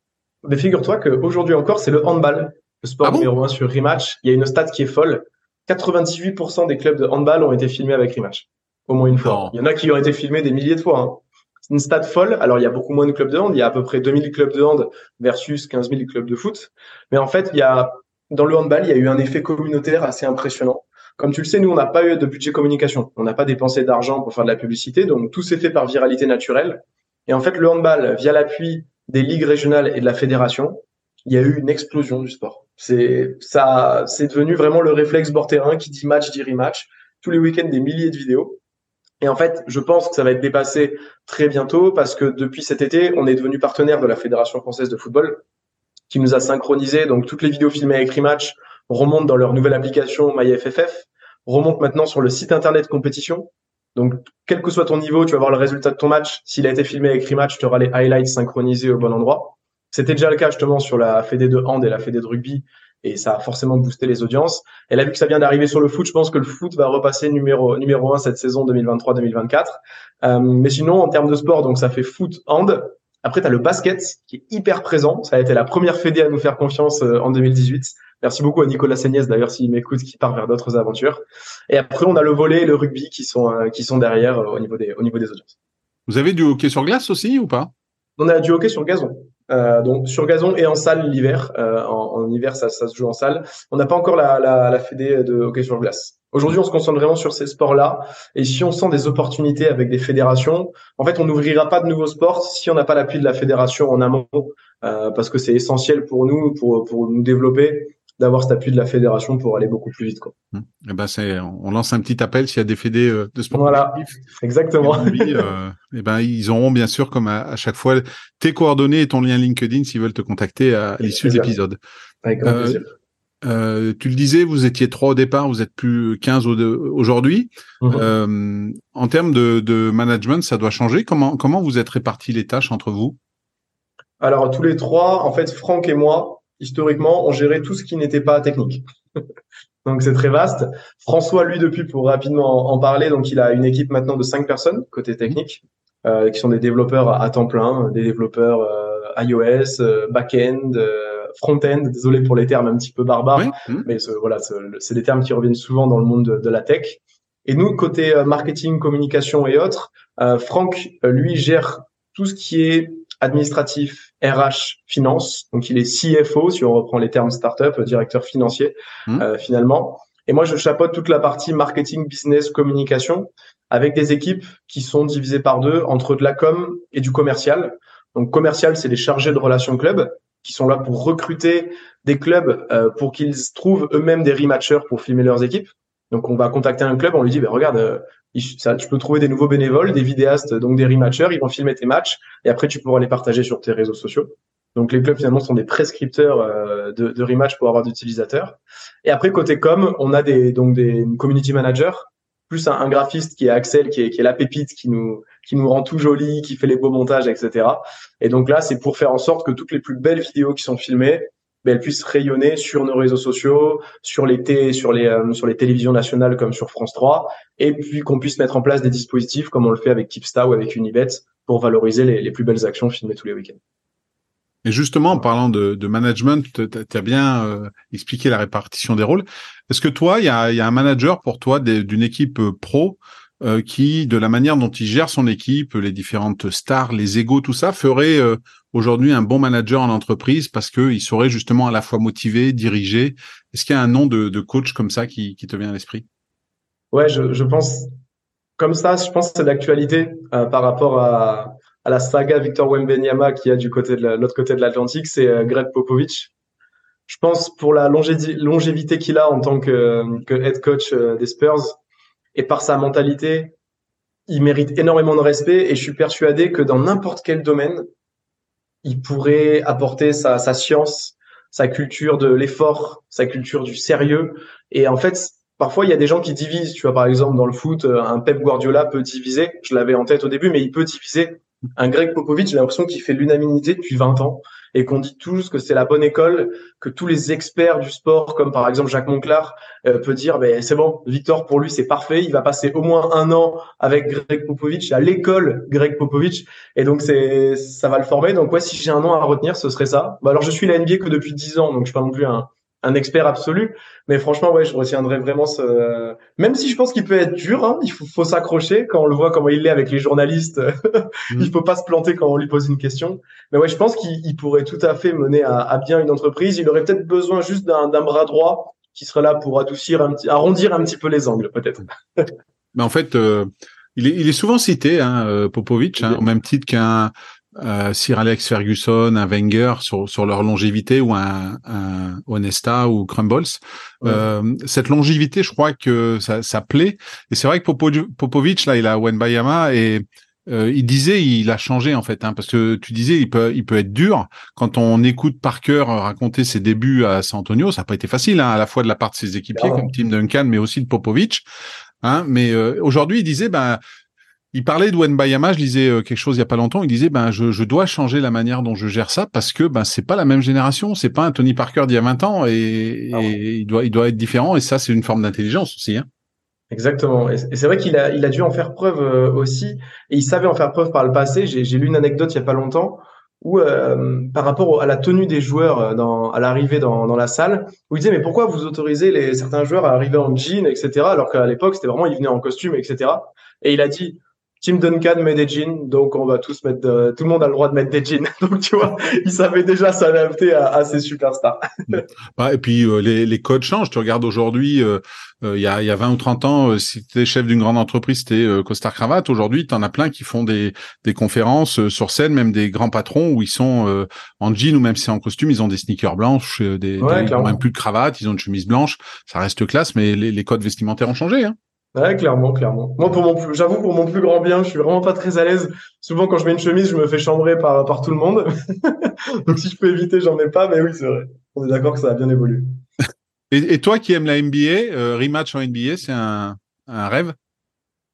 Mais figure-toi qu'aujourd'hui encore, c'est le handball, le sport ah numéro un sur Rematch. Il y a une stat qui est folle. 98% des clubs de handball ont été filmés avec Rematch. Au moins une fois. Il y en a qui ont été filmés des milliers de fois. Hein. C'est une stat folle. Alors, il y a beaucoup moins de clubs de hand. Il y a à peu près 2000 clubs de hand versus 15 000 clubs de foot. Mais en fait, il y a, dans le handball, il y a eu un effet communautaire assez impressionnant. Comme tu le sais, nous, on n'a pas eu de budget communication. On n'a pas dépensé d'argent pour faire de la publicité. Donc, tout s'est fait par viralité naturelle. Et en fait, le handball, via l'appui des ligues régionales et de la fédération, il y a eu une explosion du sport. C'est, ça, c'est devenu vraiment le réflexe bord terrain qui dit match, dit rematch. Tous les week-ends, des milliers de vidéos. Et en fait, je pense que ça va être dépassé très bientôt parce que depuis cet été, on est devenu partenaire de la Fédération française de football qui nous a synchronisé. Donc, toutes les vidéos filmées avec Rematch remontent dans leur nouvelle application MyFFF, remontent maintenant sur le site internet compétition. Donc, quel que soit ton niveau, tu vas voir le résultat de ton match. S'il a été filmé avec Rematch, tu auras les highlights synchronisés au bon endroit. C'était déjà le cas justement sur la Fédé de hand et la Fédé de rugby et ça a forcément boosté les audiences. Elle a vu que ça vient d'arriver sur le foot. Je pense que le foot va repasser numéro numéro un cette saison 2023-2024. Euh, mais sinon, en termes de sport, donc ça fait foot, hand. Après, tu as le basket qui est hyper présent. Ça a été la première fédé à nous faire confiance euh, en 2018. Merci beaucoup à Nicolas Seignès d'ailleurs s'il m'écoute, qui part vers d'autres aventures. Et après, on a le volet et le rugby qui sont euh, qui sont derrière au niveau des au niveau des audiences. Vous avez du hockey sur glace aussi ou pas? On a du hockey sur gazon. Euh, donc sur gazon et en salle l'hiver. Euh, en, hiver, ça, se joue en salle. On n'a pas encore la, la, la fédé de hockey sur glace. Aujourd'hui, on se concentre vraiment sur ces sports-là. Et si on sent des opportunités avec des fédérations, en fait, on n'ouvrira pas de nouveaux sports si on n'a pas l'appui de la fédération en amont, euh, parce que c'est essentiel pour nous, pour, pour nous développer d'avoir cet appui de la fédération pour aller beaucoup plus vite. Quoi. Et hum. eh ben c'est, on lance un petit appel s'il y a des fédés euh, de sport. Voilà, exactement. Et, euh, <laughs> eh ben ils auront bien sûr, comme à, chaque fois, tes coordonnées et ton lien LinkedIn s'ils veulent te contacter à, l'issue de l'épisode. Avec grand plaisir. Euh, tu le disais, vous étiez trois au départ, vous êtes plus 15 aujourd'hui. Mhm. euh, en termes de, de, management, ça doit changer. Comment, comment vous êtes répartis les tâches entre vous? Alors, tous les trois, en fait, Franck et moi, historiquement, on gérait tout ce qui n'était pas technique. <laughs> donc c'est très vaste. François, lui, depuis, pour rapidement en, parler, donc il a une équipe maintenant de cinq personnes côté technique, euh, qui sont des développeurs à, temps plein, des développeurs euh, iOS, euh, back-end, front-end. Désolé pour les termes un petit peu barbares, mmh. mais voilà, c'est des termes qui reviennent souvent dans le monde de, de la tech. Et nous, côté marketing, communication et autres, Franck, lui, gère tout ce qui est administratif, RH, finance. Donc il est CFO, si on reprend les termes startup, directeur financier mmh. euh, finalement. Et moi, je chapeaute toute la partie marketing, business, communication, avec des équipes qui sont divisées par deux entre de la com et du commercial. Donc commercial, c'est les chargés de relations club qui sont là pour recruter des clubs euh, pour qu'ils trouvent eux-mêmes des rematchers pour filmer leurs équipes. Donc on va contacter un club, on lui dit, ben regarde, euh, tu peux trouver des nouveaux bénévoles, des vidéastes, donc des rematchers, ils vont filmer tes matchs et après tu pourras les partager sur tes réseaux sociaux. Donc les clubs finalement sont des prescripteurs euh, de, de rematch pour avoir d'utilisateurs. Et après côté com, on a des donc des community managers, plus un, graphiste qui est Axel, qui est, qui est la pépite, qui nous qui nous rend tout joli, qui fait les beaux montages, etc. Et donc là, c'est pour faire en sorte que toutes les plus belles vidéos qui sont filmées, ben, elles puissent rayonner sur nos réseaux sociaux, sur les les euh, sur les télévisions nationales comme sur France 3, et puis qu'on puisse mettre en place des dispositifs comme on le fait avec Tipsta ou avec Unibet pour valoriser les, plus belles actions filmées tous les week-ends. Et justement, en parlant de, management, tu as bien euh, expliqué la répartition des rôles. Est-ce que toi, il y a, y a, un manager pour toi d'une équipe euh, pro euh, qui, de la manière dont il gère son équipe, les différentes stars, les égaux, tout ça, ferait aujourd'hui un bon manager en entreprise parce qu'il saurait justement à la fois motiver, diriger. Est-ce qu'il y a un nom de, coach comme ça qui, te vient à l'esprit? Ouais, je, pense comme ça, je pense que c'est d'actualité par rapport à la saga Victor Wembenyama qui a du côté de l'autre côté de l'Atlantique, c'est euh, Greg Popovich. Je pense pour la longévité qu'il a en tant que, head coach euh, des Spurs et par sa mentalité, il mérite énormément de respect et je suis persuadé que dans n'importe quel domaine, il pourrait apporter sa, sa science, sa culture de l'effort, sa culture du sérieux. Et en fait, parfois il y a des gens qui divisent. Tu vois, par exemple, dans le foot, un Pep Guardiola peut diviser. Je l'avais en tête au début, mais il peut diviser un Greg Popovich, j'ai l'impression qu'il fait l'unanimité depuis 20 ans et qu'on dit tous que c'est la bonne école, que tous les experts du sport, comme par exemple Jacques Monclar, euh, peut dire ben c'est bon, Victor pour lui c'est parfait, il va passer au moins un an avec Greg Popovich à l'école Greg Popovich et donc c'est ça va le former. Donc ouais, si j'ai un nom à retenir, ce serait ça. Bah, alors je suis la NBA que depuis 10 ans, donc je suis pas non plus un un expert absolu. Mais franchement, ouais, je retiendrai vraiment ce. Même si je pense qu'il peut être dur, hein, il faut, faut s'accrocher quand on le voit comment il est avec les journalistes. <laughs> il mm. faut pas se planter quand on lui pose une question. Mais ouais, je pense qu'il pourrait tout à fait mener à, à, bien une entreprise. Il aurait peut-être besoin juste d'un bras droit qui serait là pour adoucir un petit, arrondir un petit peu les angles, peut-être. <laughs> Mais en fait. Euh... Il est, il est, souvent cité, hein, euh, Popovic, hein, au même titre qu'un euh, Sir Alex Ferguson, un Wenger sur, sur leur longévité ou un, un Onesta ou Crumbles. Euh, cette longévité, je crois que ça, ça plaît. Et c'est vrai que Popovic, là, il a Wenbayama et euh, il disait, il a changé en fait, hein, parce que tu disais, il peut, il peut être dur. Quand on écoute Parker raconter ses débuts à San Antonio, ça n'a pas été facile, hein, à la fois de la part de ses équipiers comme Tim Duncan, mais aussi de Popovic. Hein, mais euh, aujourd'hui, il disait, ben il parlait de Wenbayama, je lisais euh, quelque chose il y a pas longtemps, il disait ben je, je dois changer la manière dont je gère ça parce que ben c'est pas la même génération, c'est pas un Tony Parker d'il y a 20 ans et, ah il doit il doit être différent et ça c'est une forme d'intelligence aussi hein. Exactement. Et c'est vrai qu'il a, il a dû en faire preuve euh, aussi, et il savait en faire preuve par le passé. J'ai lu une anecdote il y a pas longtemps où, euh, par rapport à la tenue des joueurs dans, à l'arrivée dans, dans la salle, où il disait mais pourquoi vous autorisez les, certains joueurs à arriver en jean, etc. Alors qu'à l'époque c'était vraiment ils venaient en costume, etc. Et il a dit Tim Duncan met des jeans, donc on va tous mettre, tout le monde a le droit de mettre des jeans. <laughs> Donc tu vois, il savait déjà s'adapter à, à ces superstars. bah, et puis euh, les, les codes changent. Tu regardes aujourd'hui, euh, euh, il y, a, y a 20 ou 30 ans, si tu étais chef d'une grande entreprise, c'était costard cravate. Aujourd'hui, tu en as plein qui font des, des conférences sur scène, même des grands patrons où ils sont en jean ou même si c'est en costume, ils ont des sneakers blanches, des, ils ont même plus de cravate, ils ont une chemise blanche. Ça reste classe, mais les, les codes vestimentaires ont changé. Hein. Ouais, clairement, clairement. Moi, pour mon plus, j'avoue, pour mon plus grand bien, je suis vraiment pas très à l'aise. Souvent, quand je mets une chemise, je me fais chambrer par, par tout le monde. <laughs> Donc, si je peux éviter, j'en mets pas. Mais oui, c'est vrai. On est d'accord que ça a bien évolué. et, et, toi qui aimes la NBA, euh, rematch en NBA, c'est un, un rêve?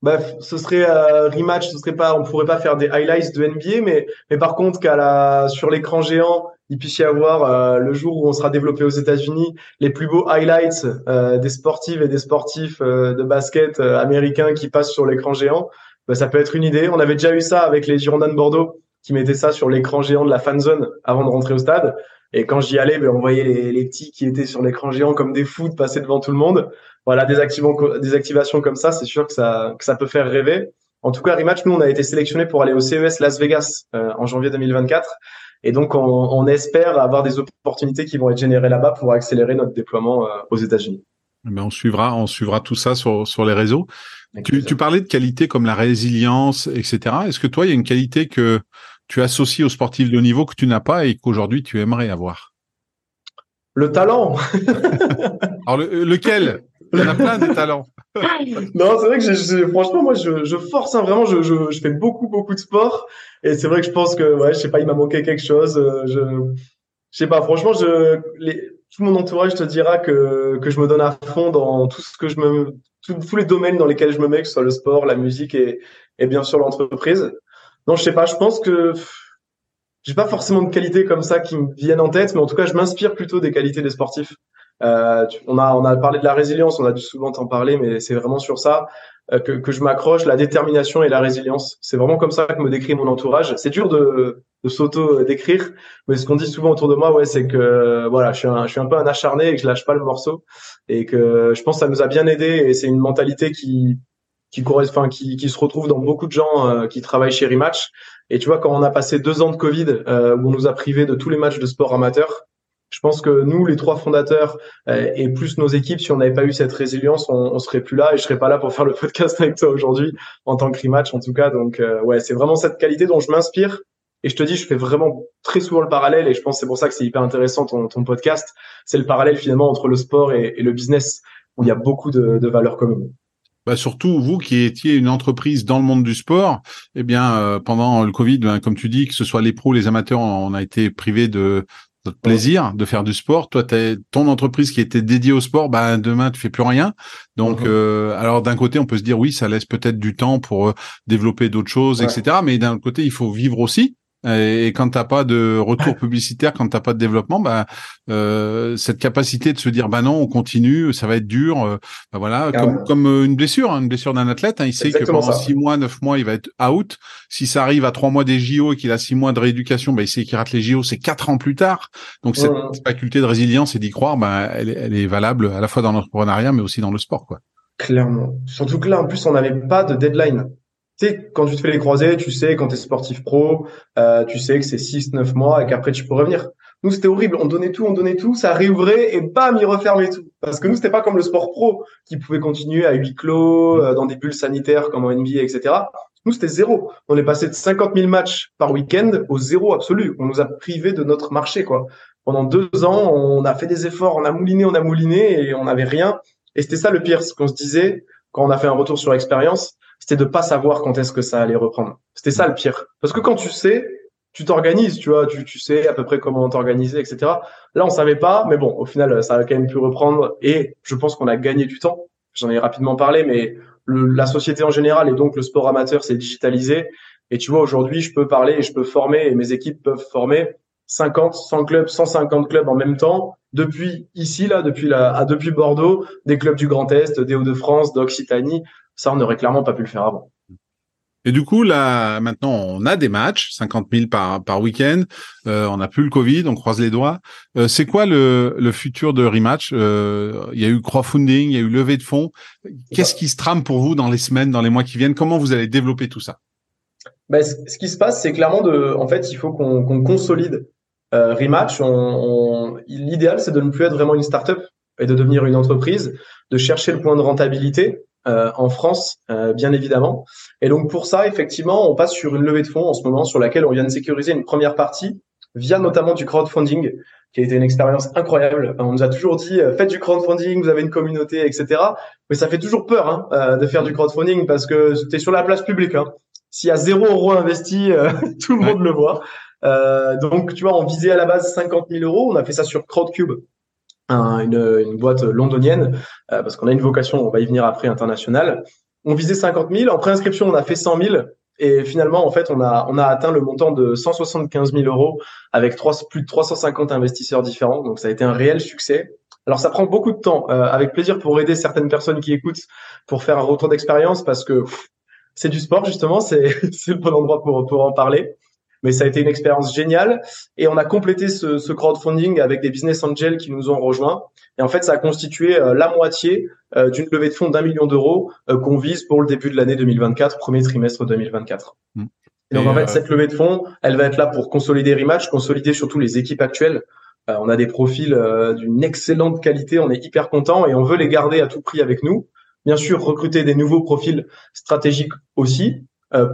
Bah, ce serait euh, rematch, ce serait pas, on pourrait pas faire des highlights de NBA, mais mais par contre qu'à la sur l'écran géant, il puisse y avoir euh, le jour où on sera développé aux États-Unis les plus beaux highlights euh, des sportives et des sportifs de basket américains qui passent sur l'écran géant. Bah, ça peut être une idée. On avait déjà eu ça avec les Girondins de Bordeaux qui mettaient ça sur l'écran géant de la fan zone avant de rentrer au stade. Et quand j'y allais, ben, on voyait les, les, petits qui étaient sur l'écran géant comme des fous passer devant tout le monde. Voilà, des, des activations comme ça, c'est sûr que ça, que ça peut faire rêver. En tout cas, Rematch, nous, on a été sélectionné pour aller au CES Las Vegas euh, en janvier 2024. Et donc, on, on, espère avoir des opportunités qui vont être générées là-bas pour accélérer notre déploiement euh, aux États-Unis. Mais eh on suivra, on suivra tout ça sur, sur les réseaux. Tu, tu, parlais de qualités comme la résilience, etc. Est-ce que toi, il y a une qualité que tu associes aux sportifs de haut niveau que tu n'as pas et qu'aujourd'hui tu aimerais avoir? Le talent. <laughs> Alors lequel? Il y en a plein des talents. <laughs> non, c'est vrai que je, franchement, moi, je, je force, hein, vraiment, je, je, je, fais beaucoup, beaucoup de sport. Et c'est vrai que je pense que, ouais, je sais pas, il m'a manqué quelque chose. Euh, je, je sais pas, franchement, je, les, tout mon entourage te dira que, que je me donne à fond dans tout ce que je me, tous les domaines dans lesquels je me mets, que ce soit le sport, la musique et, et bien sûr l'entreprise. Non, je sais pas, je pense que j'ai pas forcément de qualités comme ça qui me viennent en tête, mais en tout cas, je m'inspire plutôt des qualités des sportifs. Euh, on a on a parlé de la résilience, on a dû souvent t'en parler, mais c'est vraiment sur ça euh, que, que je m'accroche, la détermination et la résilience. C'est vraiment comme ça que me décrit mon entourage. C'est dur de, de s'auto décrire, mais ce qu'on dit souvent autour de moi, ouais, c'est que voilà, je suis un je suis un peu un acharné et que je lâche pas le morceau et que je pense que ça nous a bien aidé et c'est une mentalité qui qui correspond, qui, qui se retrouve dans beaucoup de gens euh, qui travaillent chez Rematch. Et tu vois, quand on a passé deux ans de Covid, euh, où on nous a privé de tous les matchs de sport amateur, je pense que nous, les trois fondateurs euh, et plus nos équipes, si on n'avait pas eu cette résilience, on, on serait plus là et je serais pas là pour faire le podcast avec toi aujourd'hui en tant que rematch en tout cas. Donc ouais, c'est vraiment cette qualité dont je m'inspire. Et je te dis, je fais vraiment très souvent le parallèle et je pense que c'est pour ça que c'est hyper intéressant ton, ton podcast. C'est le parallèle finalement entre le sport et, et, le business où il y a beaucoup de, de valeurs communes bah surtout vous qui étiez une entreprise dans le monde du sport, eh bien euh, pendant le Covid, ben, comme tu dis, que ce soit les pros, les amateurs, on a été privés de notre plaisir de faire du sport. Toi, t'es ton entreprise qui était dédiée au sport, bah demain tu fais plus rien. Donc, mhm. euh, alors d'un côté, on peut se dire oui, ça laisse peut-être du temps pour euh, développer d'autres choses, etc. Mais d'un côté, il faut vivre aussi. Et quand t'as pas de retour publicitaire, quand t'as pas de développement, bah euh, cette capacité de se dire bah non, on continue, ça va être dur, euh, bah voilà, comme, comme euh, une blessure, hein, une blessure d'un athlète, hein, il sait que pendant six mois, neuf mois, il va être out. Si ça arrive à trois mois des JO et qu'il a six mois de rééducation, bah il sait qu'il rate les JO, c'est quatre ans plus tard. Donc cette faculté de résilience et d'y croire, bah elle, elle est valable à la fois dans l'entrepreneuriat mais aussi dans le sport, quoi. Clairement. Surtout que là, en plus, on n'avait pas de deadline tu sais, quand tu te fais les croisés, tu sais, quand tu es sportif pro, euh, tu sais que c'est 6-9 mois et qu'après tu peux revenir. Nous, c'était horrible. On donnait tout, on donnait tout, ça réouvrait et bam, il refermait tout. Parce que nous, c'était pas comme le sport pro qui pouvait continuer à huis clos, euh, dans des bulles sanitaires comme en NBA, etc. Nous, c'était zéro. On est passé de 50 000 matchs par week-end au zéro absolu. On nous a privé de notre marché, quoi. Pendant deux ans, on a fait des efforts, on a mouliné, on a mouliné et on n'avait rien. Et c'était ça le pire, ce qu'on se disait quand on a fait un retour sur expérience c'était de pas savoir quand est-ce que ça allait reprendre. C'était ça le pire. Parce que quand tu sais, tu t'organises, tu vois, tu, tu sais à peu près comment t'organiser, etc. Là, on savait pas, mais bon, au final, ça a quand même pu reprendre et je pense qu'on a gagné du temps. J'en ai rapidement parlé, mais le, la société en général et donc le sport amateur s'est digitalisé. Et tu vois, aujourd'hui, je peux parler et je peux former et mes équipes peuvent former 50, 100 clubs, 150 clubs en même temps. Depuis ici, là, depuis la, à, depuis Bordeaux, des clubs du Grand Est, des Hauts-de-France, d'Occitanie. Ça, on n'aurait clairement pas pu le faire avant. Et du coup, là, maintenant, on a des matchs, 50 000 par, par week-end. Euh, on n'a plus le Covid, on croise les doigts. Euh, c'est quoi le, le futur de Rematch? Euh, Il y a eu crowdfunding, il y a eu levée de fonds. Qu'est-ce qui se trame pour vous dans les semaines, dans les mois qui viennent? Comment vous allez développer tout ça? Ben, ce, qui se passe, c'est clairement de, en fait, il faut qu'on consolide euh, Rematch. On, on, L'idéal, c'est de ne plus être vraiment une startup et de devenir une entreprise, de chercher le point de rentabilité euh, en France, euh, bien évidemment. Et donc pour ça, effectivement, on passe sur une levée de fonds en ce moment sur laquelle on vient de sécuriser une première partie via notamment du crowdfunding, qui a été une expérience incroyable. On nous a toujours dit euh, faites du crowdfunding, vous avez une communauté, etc. Mais ça fait toujours peur hein, de faire du crowdfunding parce que tu es sur la place publique. Hein. S'il y a zéro euro investi, <laughs> tout le monde le voit. donc tu vois, on visait à la base 50 000 euros. On a fait ça sur Crowdcube, une, une, boîte londonienne, euh, parce qu'on a une vocation, on va y venir après, internationale. On visait 50 000. En préinscription, on a fait 100 000. Et finalement, en fait, on a, on a atteint le montant de 175 000 euros avec trois, plus de 350 investisseurs différents. Donc, ça a été un réel succès. Alors, ça prend beaucoup de temps, euh, avec plaisir pour aider certaines personnes qui écoutent, pour faire un retour d'expérience, parce que c'est du sport, justement, <laughs> c'est le bon endroit pour, pour en parler mais ça a été une expérience géniale. Et on a complété ce, ce, crowdfunding avec des business angels qui nous ont rejoints. Et en fait, ça a constitué euh, la moitié euh, d'une levée de fonds d'un million d'euros euh, qu'on vise pour le début de l'année 2024, premier trimestre 2024. Mmh. Et donc, en fait, cette levée de fonds, elle va être là pour consolider Rematch, consolider surtout les équipes actuelles. on a des profils d'une excellente qualité, on est hyper content et on veut les garder à tout prix avec nous. Bien sûr, recruter des nouveaux profils stratégiques aussi,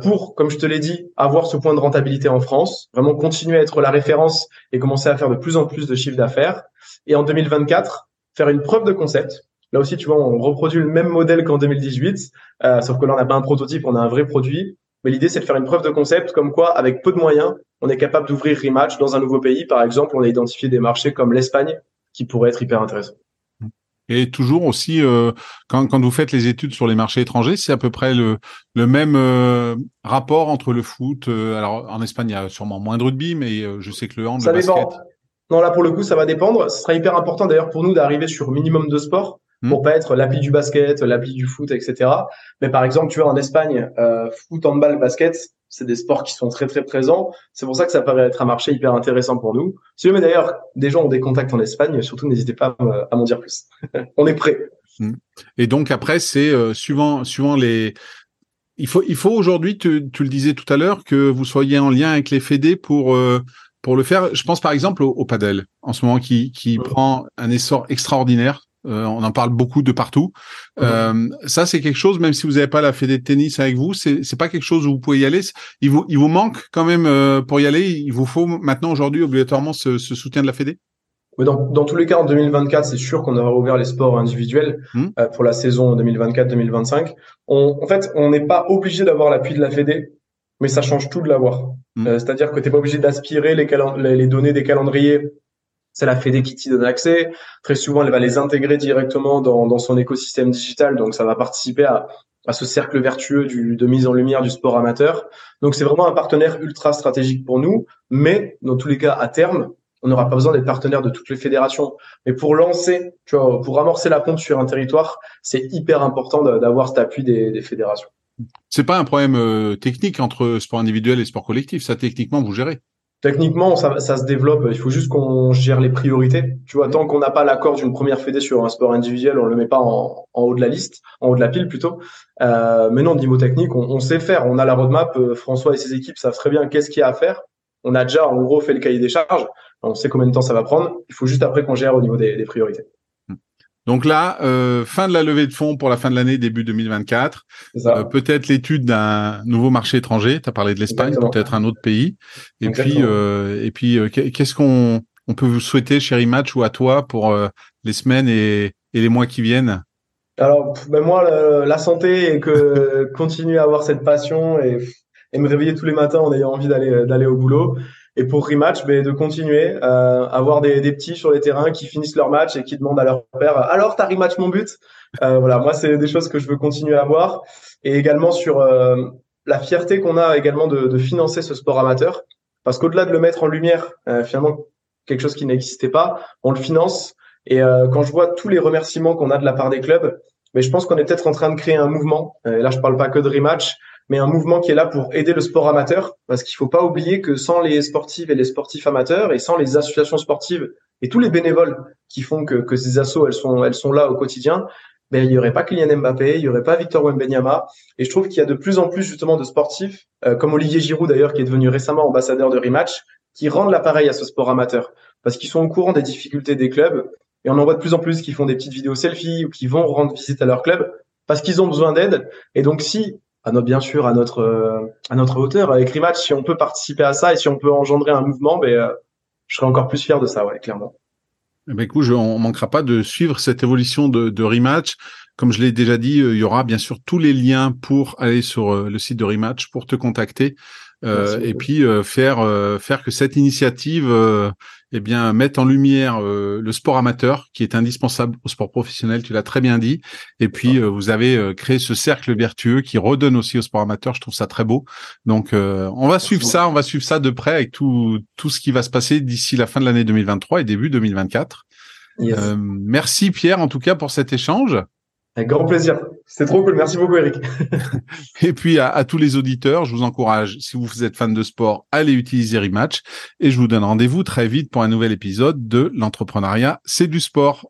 pour, comme je te l'ai dit, avoir ce point de rentabilité en France, vraiment continuer à être la référence et commencer à faire de plus en plus de chiffres d'affaires. Et en 2024, faire une preuve de concept. Là aussi, tu vois, on reproduit le même modèle qu'en 2018, euh, sauf que là, on n'a pas un prototype, on a un vrai produit. Mais l'idée, c'est de faire une preuve de concept, comme quoi, avec peu de moyens, on est capable d'ouvrir Rematch dans un nouveau pays. Par exemple, on a identifié des marchés comme l'Espagne, qui pourraient être hyper intéressants. Et toujours aussi, euh, quand, quand, vous faites les études sur les marchés étrangers, c'est à peu près le, le même euh, rapport entre le foot. Euh, alors en Espagne, il y a sûrement moins de rugby, mais je sais que le hand, ça le dépend. Non, là pour le coup, ça va dépendre. Ce sera hyper important d'ailleurs pour nous d'arriver sur minimum de sport hmm. pour pas être l'appli du basket, l'appli du foot, etc. Mais par exemple, tu vois en Espagne, foot, handball, basket, c'est des sports qui sont très très présents. C'est pour ça que ça paraît être un marché hyper intéressant pour nous. Si jamais d'ailleurs des gens ont des contacts en Espagne, surtout n'hésitez pas à m'en dire plus. <laughs> On est prêt. Hmm. Et donc après, c'est euh, suivant suivant les. Il faut il faut aujourd'hui, tu, tu, le disais tout à l'heure, que vous soyez en lien avec les fédés pour euh, pour le faire. Je pense par exemple au, au padel en ce moment qui qui prend un essor extraordinaire. Euh, on en parle beaucoup de partout. Euh, ça, c'est quelque chose, même si vous n'avez pas la fédé de tennis avec vous, c'est pas quelque chose où vous pouvez y aller. Il vous il vous manque quand même euh, pour y aller. Il vous faut maintenant aujourd'hui obligatoirement ce, ce, soutien de la fédé? Oui, dans, dans tous les cas, en 2024, c'est sûr qu'on aura ouvert les sports individuels hmm. euh, pour la saison 2024-2025. En fait, on n'est pas obligé d'avoir l'appui de la fédé, mais ça change tout de l'avoir. Hmm. Euh, c'est-à-dire que tu n'es pas obligé d'aspirer les, les données des calendriers c'est la Fédé qui t'y donne accès. Très souvent, elle va les intégrer directement dans, son écosystème digital, donc ça va participer à, ce cercle vertueux de mise en lumière du sport amateur. Donc c'est vraiment un partenaire ultra stratégique pour nous, mais dans tous les cas, à terme, on n'aura pas besoin d'être partenaire de toutes les fédérations. Mais pour lancer, pour amorcer la pompe sur un territoire, c'est hyper important d'avoir cet appui des, des fédérations. C'est pas un problème euh, technique entre sport individuel et sport collectif. Ça, techniquement, vous gérez. Techniquement, ça, ça, se développe. Il faut juste qu'on gère les priorités. Tu vois, tant qu'on n'a pas l'accord d'une première fédé sur un sport individuel, on le met pas en, en, haut de la liste, en haut de la pile plutôt. Euh, mais non, niveau technique, on, on, sait faire. On a la roadmap. Euh, François et ses équipes savent très bien qu'est-ce qu'il y a à faire. On a déjà, en gros, fait le cahier des charges. On sait combien de temps ça va prendre. Il faut juste après qu'on gère au niveau des, des priorités. Donc là, euh, fin de la levée de fonds pour la fin de l'année, début 2024. Euh, peut-être l'étude d'un nouveau marché étranger. Tu as parlé de l'Espagne, peut-être un autre pays. Et puis, euh, et puis, euh, qu'est-ce qu'on on peut vous souhaiter, chez Match, ou à toi pour euh, les semaines et, et, les mois qui viennent? Alors, ben moi, la santé et que <laughs> continuer à avoir cette passion et, et me réveiller tous les matins en ayant envie d'aller d'aller au boulot. Et pour rematch, ben, de continuer euh, avoir des, des, petits sur les terrains qui finissent leur match et qui demandent à leur père alors t'as rematch mon but? Euh, voilà, moi c'est des choses que je veux continuer à avoir et également sur euh, la fierté qu'on a également de, de, financer ce sport amateur parce qu'au-delà de le mettre en lumière, euh, finalement quelque chose qui n'existait pas, on le finance et euh, quand je vois tous les remerciements qu'on a de la part des clubs, mais ben, je pense qu'on est peut-être en train de créer un mouvement. Et là, je parle pas que de rematch, mais un mouvement qui est là pour aider le sport amateur, parce qu'il faut pas oublier que sans les sportives et les sportifs amateurs, et sans les associations sportives et tous les bénévoles qui font que, que ces assos elles sont elles sont là au quotidien, ben il y aurait pas Kylian Mbappé, il y aurait pas Victor Wembanyama, et je trouve qu'il y a de plus en plus justement de sportifs, euh, comme Olivier Giroud d'ailleurs qui est devenu récemment ambassadeur de Rematch, qui rendent l'appareil à ce sport amateur, parce qu'ils sont au courant des difficultés des clubs, et on en voit de plus en plus qui font des petites vidéos selfies ou qui vont rendre visite à leur club parce qu'ils ont besoin d'aide. Et donc, si à notre, bien sûr, à notre, euh, à notre hauteur. Avec Rematch, si on peut participer à ça et si on peut engendrer un mouvement, ben, euh, je serais encore plus fier de ça, ouais, clairement. Eh écoute, je, on manquera pas de suivre cette évolution de, de Rematch. Comme je l'ai déjà dit, euh, il y aura bien sûr tous les liens pour aller sur le site de Rematch pour te contacter euh, et puis faire faire que cette initiative eh bien, mettre en lumière euh, le sport amateur qui est indispensable au sport professionnel, tu l'as très bien dit. Et puis, euh, vous avez euh, créé ce cercle vertueux qui redonne aussi au sport amateur. Je trouve ça très beau. Donc, on va suivre ça, on va suivre ça de près avec tout, tout ce qui va se passer d'ici la fin de l'année 2023 et début 2024. merci Pierre, en tout cas, pour cet échange. Avec grand plaisir. C'est trop cool. Merci beaucoup, Eric. <laughs> et puis, à, à, tous les auditeurs, je vous encourage, si vous êtes fan de sport, allez utiliser Rematch. Et je vous donne rendez-vous très vite pour un nouvel épisode de l'entrepreneuriat, c'est du sport.